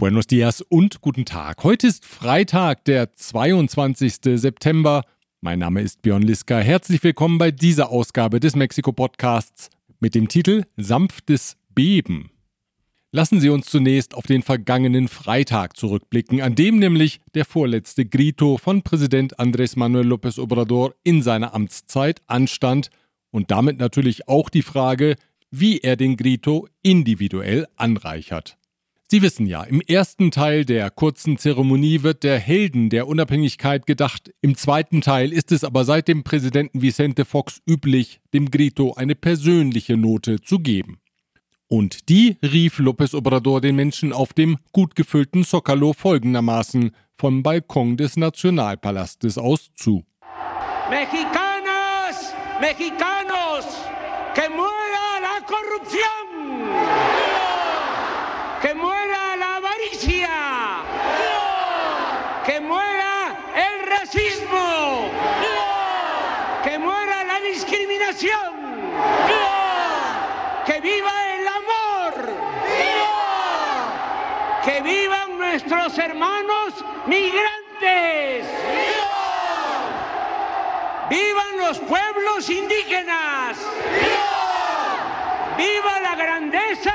Buenos dias und guten Tag. Heute ist Freitag, der 22. September. Mein Name ist Björn Liska. Herzlich willkommen bei dieser Ausgabe des Mexiko-Podcasts mit dem Titel Sanftes Beben. Lassen Sie uns zunächst auf den vergangenen Freitag zurückblicken, an dem nämlich der vorletzte Grito von Präsident Andrés Manuel López Obrador in seiner Amtszeit anstand und damit natürlich auch die Frage, wie er den Grito individuell anreichert. Sie wissen ja, im ersten Teil der kurzen Zeremonie wird der Helden der Unabhängigkeit gedacht, im zweiten Teil ist es aber seit dem Präsidenten Vicente Fox üblich, dem Grito eine persönliche Note zu geben. Und die rief López Obrador den Menschen auf dem gut gefüllten Zocalo folgendermaßen vom Balkon des Nationalpalastes aus zu. Mexicanas, Mexicanos, que muera la corrupción! Racismo, que muera la discriminación, que viva el amor, que vivan nuestros hermanos migrantes. ¡Vivan los pueblos indígenas! ¡Viva la grandeza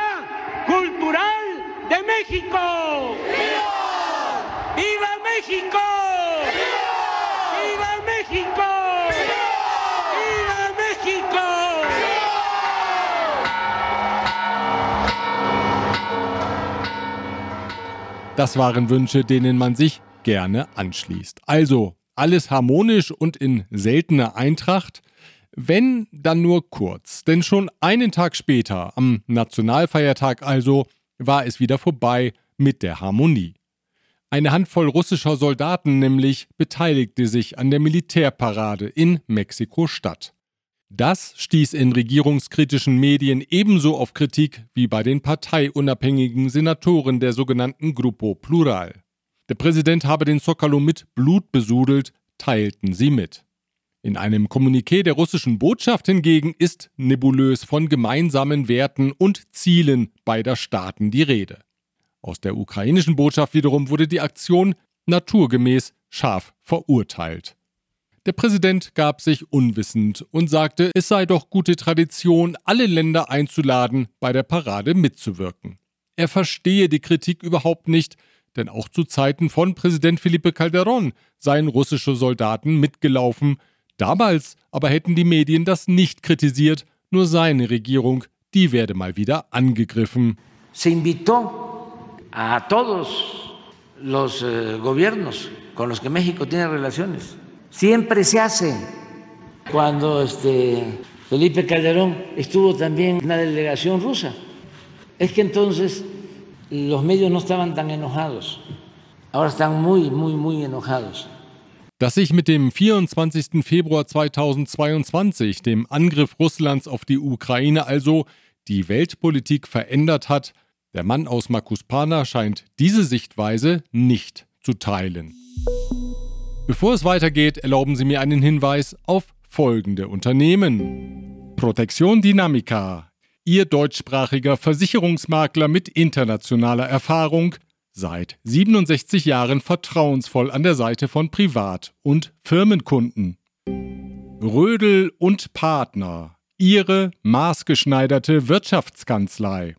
cultural de México. ¡Viva México! ¡Viva! ¡Viva México! ¡Viva México! Das waren Wünsche, denen man sich gerne anschließt. Also alles harmonisch und in seltener Eintracht. Wenn, dann nur kurz. Denn schon einen Tag später, am Nationalfeiertag also, war es wieder vorbei mit der Harmonie. Eine Handvoll russischer Soldaten nämlich beteiligte sich an der Militärparade in Mexiko-Stadt. Das stieß in regierungskritischen Medien ebenso auf Kritik wie bei den parteiunabhängigen Senatoren der sogenannten Grupo Plural. Der Präsident habe den Zocalo mit Blut besudelt, teilten sie mit. In einem Kommuniqué der russischen Botschaft hingegen ist nebulös von gemeinsamen Werten und Zielen beider Staaten die Rede. Aus der ukrainischen Botschaft wiederum wurde die Aktion naturgemäß scharf verurteilt. Der Präsident gab sich unwissend und sagte, es sei doch gute Tradition, alle Länder einzuladen, bei der Parade mitzuwirken. Er verstehe die Kritik überhaupt nicht, denn auch zu Zeiten von Präsident Felipe Calderón seien russische Soldaten mitgelaufen, Damals aber hätten die Medien das nicht kritisiert, nur seine Regierung, die werde mal wieder angegriffen. Se invitó a todos los eh, gobiernos con los que México tiene relaciones. Siempre se hace. Cuando este Felipe Calderón estuvo también en una delegación rusa. Es que entonces los medios no estaban tan enojados. Ahora están muy, muy, muy enojados. Dass sich mit dem 24. Februar 2022, dem Angriff Russlands auf die Ukraine also, die Weltpolitik verändert hat, der Mann aus Makuspana scheint diese Sichtweise nicht zu teilen. Bevor es weitergeht, erlauben Sie mir einen Hinweis auf folgende Unternehmen. Protection Dynamica, Ihr deutschsprachiger Versicherungsmakler mit internationaler Erfahrung, Seit 67 Jahren vertrauensvoll an der Seite von Privat- und Firmenkunden. Rödel und Partner. Ihre maßgeschneiderte Wirtschaftskanzlei.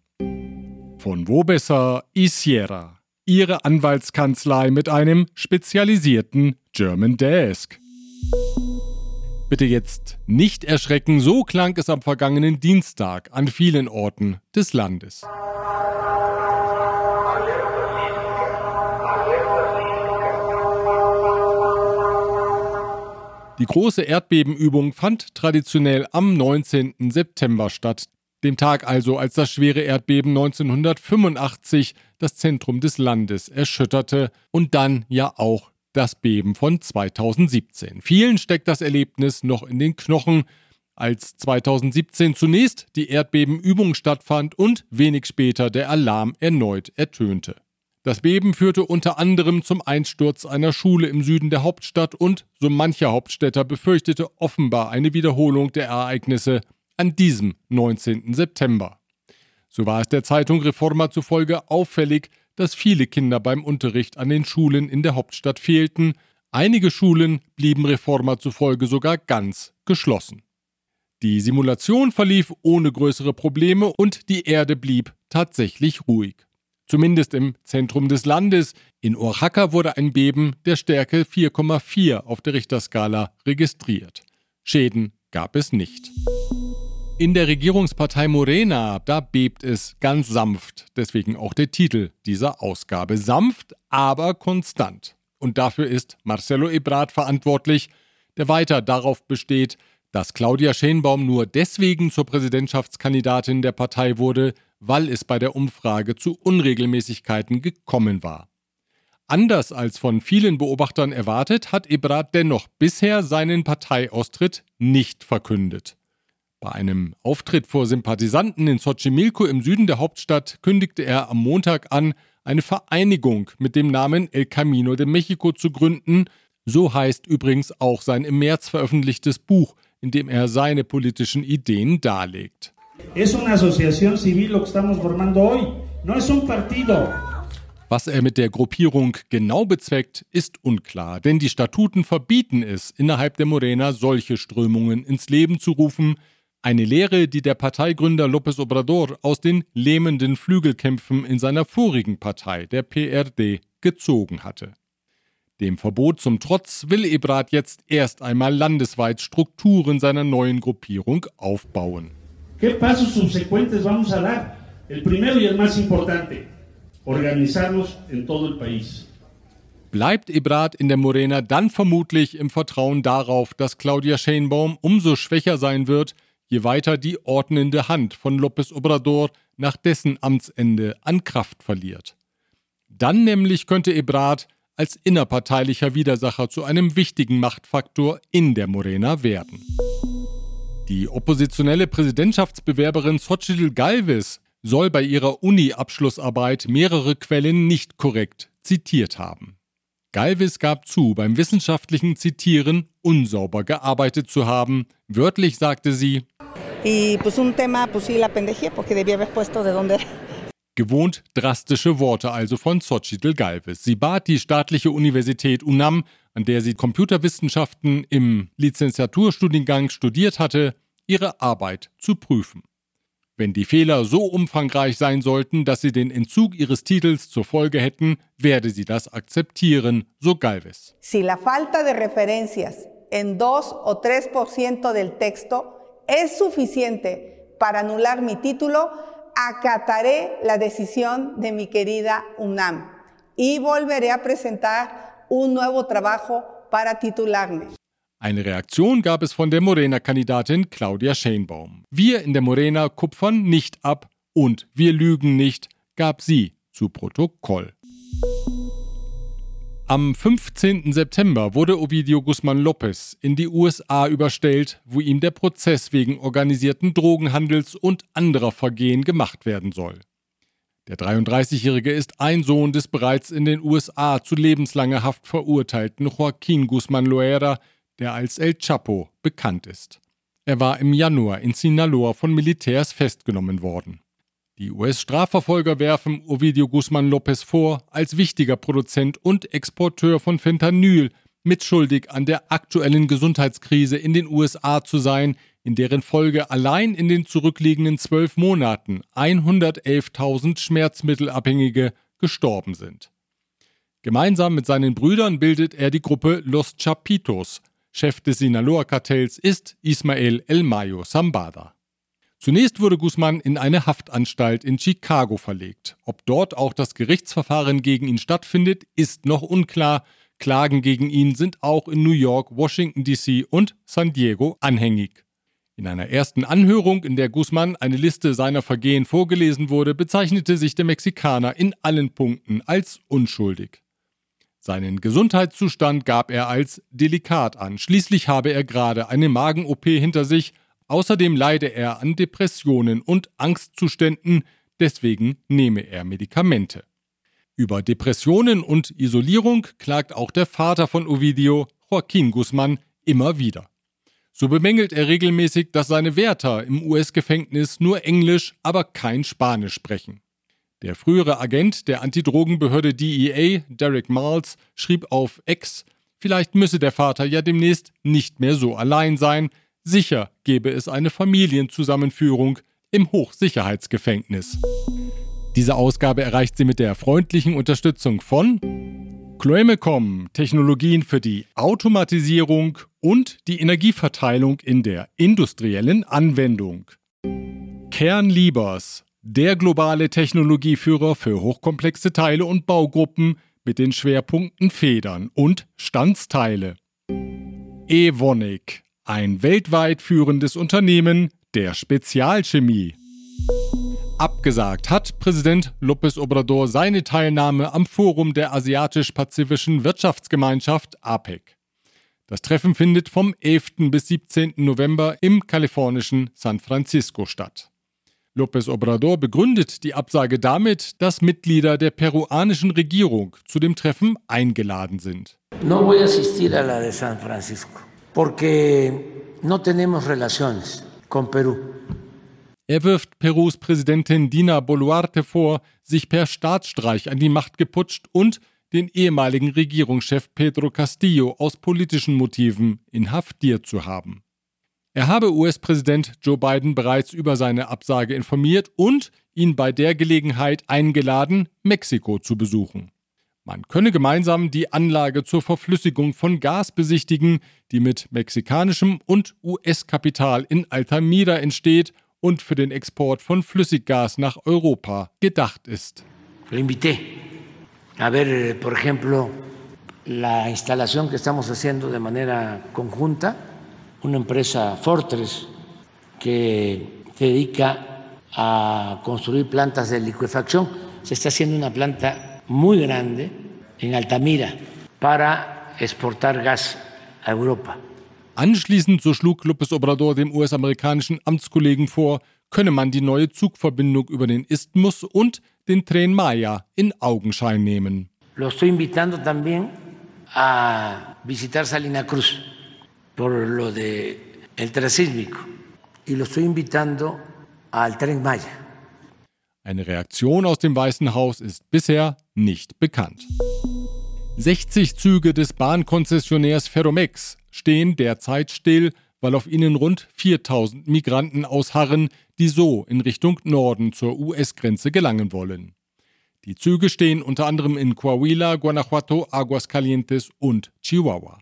Von wo besser Isiera. Ihre Anwaltskanzlei mit einem spezialisierten German Desk. Bitte jetzt nicht erschrecken, so klang es am vergangenen Dienstag an vielen Orten des Landes. Die große Erdbebenübung fand traditionell am 19. September statt, dem Tag also, als das schwere Erdbeben 1985 das Zentrum des Landes erschütterte und dann ja auch das Beben von 2017. Vielen steckt das Erlebnis noch in den Knochen, als 2017 zunächst die Erdbebenübung stattfand und wenig später der Alarm erneut ertönte. Das Beben führte unter anderem zum Einsturz einer Schule im Süden der Hauptstadt und so mancher Hauptstädter befürchtete offenbar eine Wiederholung der Ereignisse an diesem 19. September. So war es der Zeitung Reforma zufolge auffällig, dass viele Kinder beim Unterricht an den Schulen in der Hauptstadt fehlten, einige Schulen blieben Reforma zufolge sogar ganz geschlossen. Die Simulation verlief ohne größere Probleme und die Erde blieb tatsächlich ruhig. Zumindest im Zentrum des Landes. In Oaxaca wurde ein Beben der Stärke 4,4 auf der Richterskala registriert. Schäden gab es nicht. In der Regierungspartei Morena, da bebt es ganz sanft, deswegen auch der Titel dieser Ausgabe. Sanft, aber konstant. Und dafür ist Marcelo Ebrard verantwortlich, der weiter darauf besteht, dass Claudia Schenbaum nur deswegen zur Präsidentschaftskandidatin der Partei wurde, weil es bei der Umfrage zu Unregelmäßigkeiten gekommen war. Anders als von vielen Beobachtern erwartet, hat Ebrard dennoch bisher seinen Parteiaustritt nicht verkündet. Bei einem Auftritt vor Sympathisanten in Xochimilco im Süden der Hauptstadt kündigte er am Montag an, eine Vereinigung mit dem Namen El Camino de Mexico zu gründen. So heißt übrigens auch sein im März veröffentlichtes Buch, in dem er seine politischen Ideen darlegt. Was er mit der Gruppierung genau bezweckt, ist unklar, denn die Statuten verbieten es, innerhalb der Morena solche Strömungen ins Leben zu rufen, eine Lehre, die der Parteigründer López Obrador aus den lähmenden Flügelkämpfen in seiner vorigen Partei, der PRD, gezogen hatte. Dem Verbot zum Trotz will Ebrard jetzt erst einmal landesweit Strukturen seiner neuen Gruppierung aufbauen. ¿Qué pasos subsecuentes vamos a dar? El primero y el más importante, organizarnos en todo el país. Bleibt Ebrard in der Morena dann vermutlich im Vertrauen darauf, dass Claudia Sheinbaum umso schwächer sein wird, je weiter die ordnende Hand von López Obrador nach dessen Amtsende an Kraft verliert. Dann nämlich könnte Ebrard als innerparteilicher Widersacher zu einem wichtigen Machtfaktor in der Morena werden. Die oppositionelle Präsidentschaftsbewerberin Xochitl Galvez soll bei ihrer Uni-Abschlussarbeit mehrere Quellen nicht korrekt zitiert haben. Galvez gab zu, beim wissenschaftlichen Zitieren unsauber gearbeitet zu haben. Wörtlich sagte sie, Y pues un tema, pues sí, la pendejé, porque debía haber puesto de dónde Gewohnt drastische Worte also von Xochitl Galvez. Sie bat die staatliche Universität UNAM, an der sie Computerwissenschaften im Lizenziaturstudiengang studiert hatte, ihre Arbeit zu prüfen. Wenn die Fehler so umfangreich sein sollten, dass sie den Entzug ihres Titels zur Folge hätten, werde sie das akzeptieren, so Galvez. Si la falta de referencias en 2 o 3% del texto es suficiente para anular mi título, acataré la decisión de mi querida UNAM y volveré a presentar un nuevo trabajo para titularme. Eine Reaktion gab es von der Morena-Kandidatin Claudia Sheinbaum. Wir in der Morena kupfern nicht ab und wir lügen nicht, gab sie zu Protokoll. Am 15. September wurde Ovidio Guzman Lopez in die USA überstellt, wo ihm der Prozess wegen organisierten Drogenhandels und anderer Vergehen gemacht werden soll. Der 33-Jährige ist ein Sohn des bereits in den USA zu lebenslanger Haft verurteilten Joaquín Guzman Loera, der als El Chapo bekannt ist. Er war im Januar in Sinaloa von Militärs festgenommen worden. Die US-Strafverfolger werfen Ovidio Guzman Lopez vor, als wichtiger Produzent und Exporteur von Fentanyl mitschuldig an der aktuellen Gesundheitskrise in den USA zu sein, in deren Folge allein in den zurückliegenden zwölf Monaten 111.000 Schmerzmittelabhängige gestorben sind. Gemeinsam mit seinen Brüdern bildet er die Gruppe Los Chapitos. Chef des Sinaloa-Kartells ist Ismael El Mayo Sambada. Zunächst wurde Guzman in eine Haftanstalt in Chicago verlegt. Ob dort auch das Gerichtsverfahren gegen ihn stattfindet, ist noch unklar. Klagen gegen ihn sind auch in New York, Washington DC und San Diego anhängig. In einer ersten Anhörung, in der Guzman eine Liste seiner Vergehen vorgelesen wurde, bezeichnete sich der Mexikaner in allen Punkten als unschuldig. Seinen Gesundheitszustand gab er als delikat an. Schließlich habe er gerade eine Magen-OP hinter sich Außerdem leide er an Depressionen und Angstzuständen, deswegen nehme er Medikamente. Über Depressionen und Isolierung klagt auch der Vater von Ovidio, Joaquín Guzman, immer wieder. So bemängelt er regelmäßig, dass seine Wärter im US-Gefängnis nur Englisch, aber kein Spanisch sprechen. Der frühere Agent der Antidrogenbehörde DEA, Derek Miles, schrieb auf X, vielleicht müsse der Vater ja demnächst nicht mehr so allein sein, sicher gebe es eine Familienzusammenführung im Hochsicherheitsgefängnis. Diese Ausgabe erreicht sie mit der freundlichen Unterstützung von Chloemecom, Technologien für die Automatisierung und die Energieverteilung in der industriellen Anwendung. Kernliebers, der globale Technologieführer für hochkomplexe Teile und Baugruppen mit den Schwerpunkten Federn und Standsteile. Evonik, ein weltweit führendes Unternehmen der Spezialchemie. Abgesagt hat Präsident López Obrador seine Teilnahme am Forum der Asiatisch-Pazifischen Wirtschaftsgemeinschaft APEC. Das Treffen findet vom 11. bis 17. November im kalifornischen San Francisco statt. López Obrador begründet die Absage damit, dass Mitglieder der peruanischen Regierung zu dem Treffen eingeladen sind. No voy a asistir a la de San Francisco porque no tenemos relaciones con Perú. Er wirft Perus Präsidentin Dina Boluarte vor, sich per Staatsstreich an die Macht geputscht und den ehemaligen Regierungschef Pedro Castillo aus politischen Motiven inhaftiert zu haben. Er habe US-Präsident Joe Biden bereits über seine Absage informiert und ihn bei der Gelegenheit eingeladen, Mexiko zu besuchen. Man könne gemeinsam die Anlage zur Verflüssigung von Gas besichtigen, die mit mexikanischem und US-Kapital in Altamira entsteht und für den Export von Flüssiggas nach Europa gedacht ist. Lo invité a ver, por ejemplo, la instalación que estamos haciendo de manera conjunta, una empresa Fortress que se dedica a construir plantas de liquefacción. Se está haciendo una planta muy grande en Altamira para exportar gas a Europa. Anschließend, so schlug López Obrador dem US-amerikanischen Amtskollegen vor, könne man die neue Zugverbindung über den Isthmus und den Tren Maya in Augenschein nehmen. Lo estoy invitando también a visitar Salina Cruz por lo de el transísmico y lo estoy invitando al Tren Maya. Eine Reaktion aus dem Weißen Haus ist bisher nicht bekannt. 60 Züge des Bahnkonzessionärs Ferromex stehen derzeit still, weil auf ihnen rund 4000 Migranten ausharren, die so in Richtung Norden zur US-Grenze gelangen wollen. Die Züge stehen unter anderem in Coahuila, Guanajuato, Aguascalientes und Chihuahua.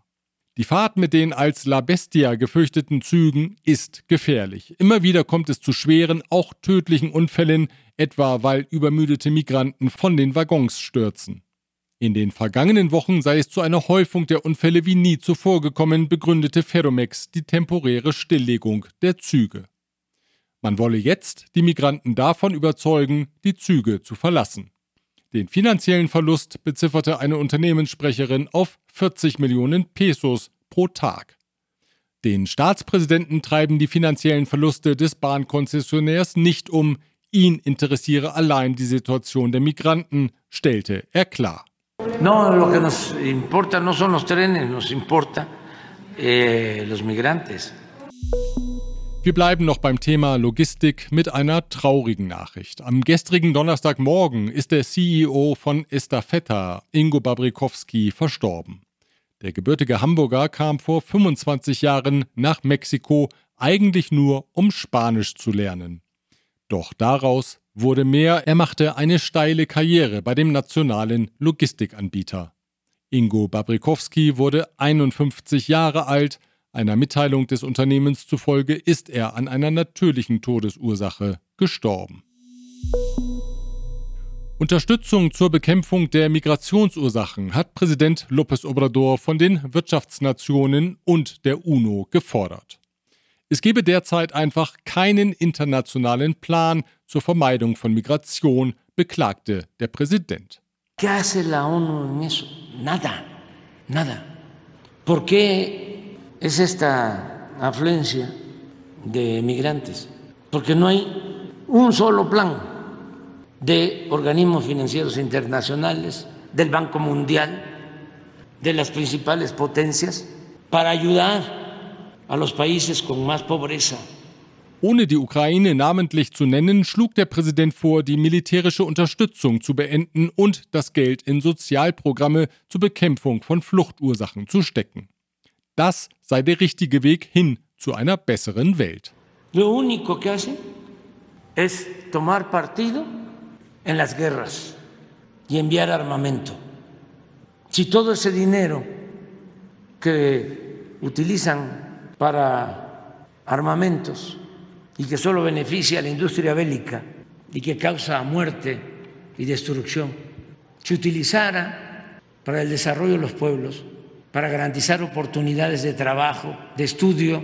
Die Fahrt mit den als La Bestia gefürchteten Zügen ist gefährlich. Immer wieder kommt es zu schweren, auch tödlichen Unfällen, etwa weil übermüdete Migranten von den Waggons stürzen. In den vergangenen Wochen sei es zu einer Häufung der Unfälle wie nie zuvor gekommen, begründete Ferromex die temporäre Stilllegung der Züge. Man wolle jetzt die Migranten davon überzeugen, die Züge zu verlassen. Den finanziellen Verlust bezifferte eine Unternehmenssprecherin auf 40 Millionen Pesos pro Tag. Den Staatspräsidenten treiben die finanziellen Verluste des Bahnkonzessionärs nicht um, ihn interessiere allein die Situation der Migranten, stellte er klar. No, lo que nos importa no son los trenes, nos importa eh, los migrantes. Wir bleiben noch beim Thema Logistik mit einer traurigen Nachricht. Am gestrigen Donnerstagmorgen ist der CEO von Estafetta, Ingo Babrikowski, verstorben. Der gebürtige Hamburger kam vor 25 Jahren nach Mexiko, eigentlich nur um Spanisch zu lernen. Doch daraus wurde mehr, er machte eine steile Karriere bei dem nationalen Logistikanbieter. Ingo Babrikowski wurde 51 Jahre alt, einer Mitteilung des Unternehmens zufolge ist er an einer natürlichen Todesursache gestorben. Unterstützung zur Bekämpfung der Migrationsursachen hat Präsident López Obrador von den Wirtschaftsnationen und der UNO gefordert. Es gebe derzeit einfach keinen internationalen Plan zur Vermeidung von Migration, beklagte der Präsident. ¿Qué hace la ONU en eso? Nada, nada. ¿Por qué es esta afluencia de migrantes? Porque no hay un solo plan de organismos financieros internacionales, del Banco Mundial, de las principales potencias, para ayudar a los países con más pobreza. Ohne die Ukraine namentlich zu nennen, schlug der Präsident vor, die militärische Unterstützung zu beenden und das Geld in Sozialprogramme zur Bekämpfung von Fluchtursachen zu stecken. Das sei der richtige Weg hin zu einer besseren Welt. Lo único que hace es tomar partido en las guerras y enviar armamento. Si todo ese dinero que utilizan para armamentos y que solo beneficia a la industria bélica y que causa muerte y destrucción, se utilizara para el desarrollo de los pueblos, para garantizar oportunidades de trabajo, de estudio,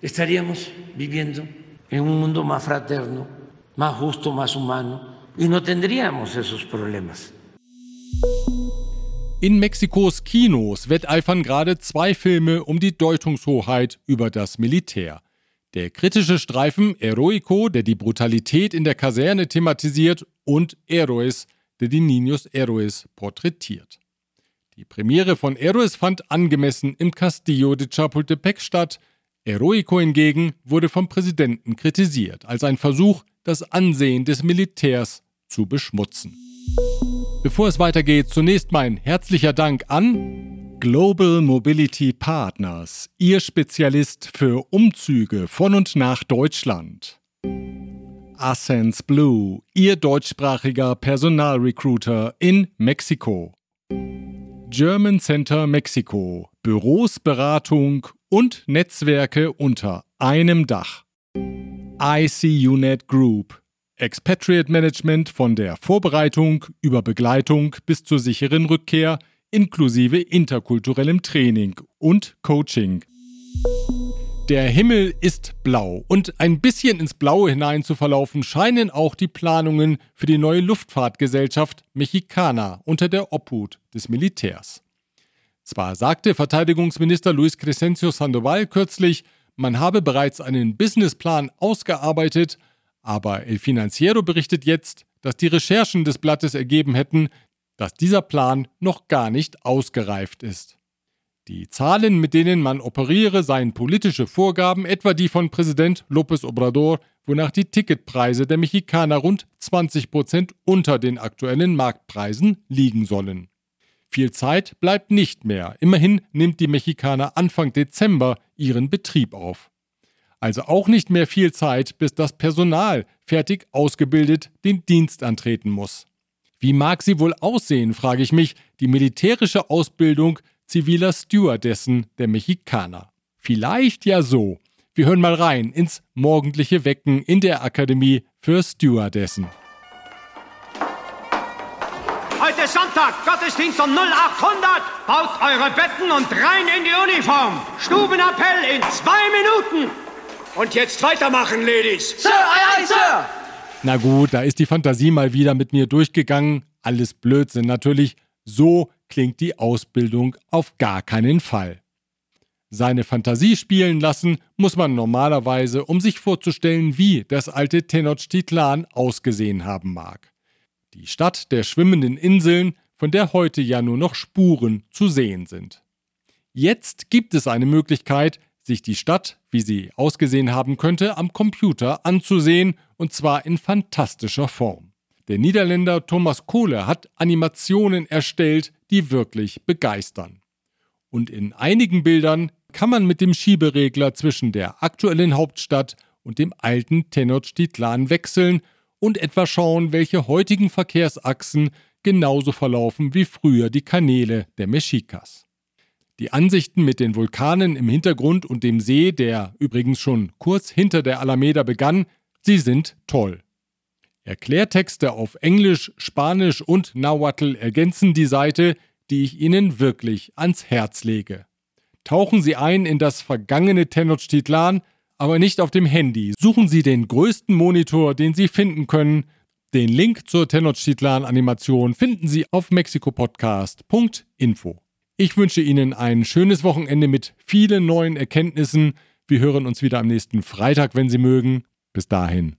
estaríamos viviendo en un mundo más fraterno, más justo, más humano y no tendríamos esos problemas. In Mexikos Kinos wetteifern gerade zwei Filme um die Deutungshoheit über das Militär. Der kritische Streifen Heroico, der die Brutalität in der Kaserne thematisiert, und Héroes, der die Niños Héroes porträtiert. Die Premiere von Héroes fand angemessen im Castillo de Chapultepec statt. Heroico hingegen wurde vom Präsidenten kritisiert, als ein Versuch, das Ansehen des Militärs zu beschmutzen. Bevor es weitergeht, zunächst mein herzlicher Dank an Global Mobility Partners, Ihr Spezialist für Umzüge von und nach Deutschland. Ascens Blue, Ihr deutschsprachiger Personalrecruiter in Mexiko. German Center Mexiko, Büros, Beratung und Netzwerke unter einem Dach. ICUNET Group, Expatriate Management von der Vorbereitung über Begleitung bis zur sicheren Rückkehr – inklusive interkulturellem Training und Coaching. Der Himmel ist blau und ein bisschen ins Blaue hinein zu verlaufen scheinen auch die Planungen für die neue Luftfahrtgesellschaft Mexicana unter der Obhut des Militärs. Zwar sagte Verteidigungsminister Luis Crescencio Sandoval kürzlich, man habe bereits einen Businessplan ausgearbeitet, aber El Financiero berichtet jetzt, dass die Recherchen des Blattes ergeben hätten, dass dieser Plan noch gar nicht ausgereift ist. Die Zahlen, mit denen man operiere, seien politische Vorgaben, etwa die von Präsident López Obrador, wonach die Ticketpreise der Mexikaner rund 20 Prozent unter den aktuellen Marktpreisen liegen sollen. Viel Zeit bleibt nicht mehr. Immerhin nimmt die Mexikaner Anfang Dezember ihren Betrieb auf. Also auch nicht mehr viel Zeit, bis das Personal fertig ausgebildet den Dienst antreten muss. Wie mag sie wohl aussehen, frage ich mich, die militärische Ausbildung ziviler Stewardessen der Mexikaner. Vielleicht ja so. Wir hören mal rein ins morgendliche Wecken in der Akademie für Stewardessen. Heute Sonntag, Gottesdienst um 0800. Baut eure Betten und rein in die Uniform. Stubenappell in zwei Minuten. Und jetzt weitermachen, Ladies. Sir, aye, aye, Sir. Na gut, da ist die Fantasie mal wieder mit mir durchgegangen. Alles Blödsinn natürlich. So klingt die Ausbildung auf gar keinen Fall. Seine Fantasie spielen lassen muss man normalerweise, um sich vorzustellen, wie das alte Tenochtitlan ausgesehen haben mag. Die Stadt der schwimmenden Inseln, von der heute ja nur noch Spuren zu sehen sind. Jetzt gibt es eine Möglichkeit, sich die Stadt, wie sie ausgesehen haben könnte, am Computer anzusehen, und zwar in fantastischer Form. Der Niederländer Thomas Kohle hat Animationen erstellt, die wirklich begeistern. Und in einigen Bildern kann man mit dem Schieberegler zwischen der aktuellen Hauptstadt und dem alten Tenochtitlan wechseln und etwa schauen, welche heutigen Verkehrsachsen genauso verlaufen wie früher die Kanäle der Mexicas. Die Ansichten mit den Vulkanen im Hintergrund und dem See, der übrigens schon kurz hinter der Alameda begann, sie sind toll. Erklärtexte auf Englisch, Spanisch und Nahuatl ergänzen die Seite, die ich Ihnen wirklich ans Herz lege. Tauchen Sie ein in das vergangene Tenochtitlan, aber nicht auf dem Handy. Suchen Sie den größten Monitor, den Sie finden können. Den Link zur Tenochtitlan-Animation finden Sie auf mexikopodcast.info. Ich wünsche Ihnen ein schönes Wochenende mit vielen neuen Erkenntnissen. Wir hören uns wieder am nächsten Freitag, wenn Sie mögen. Bis dahin.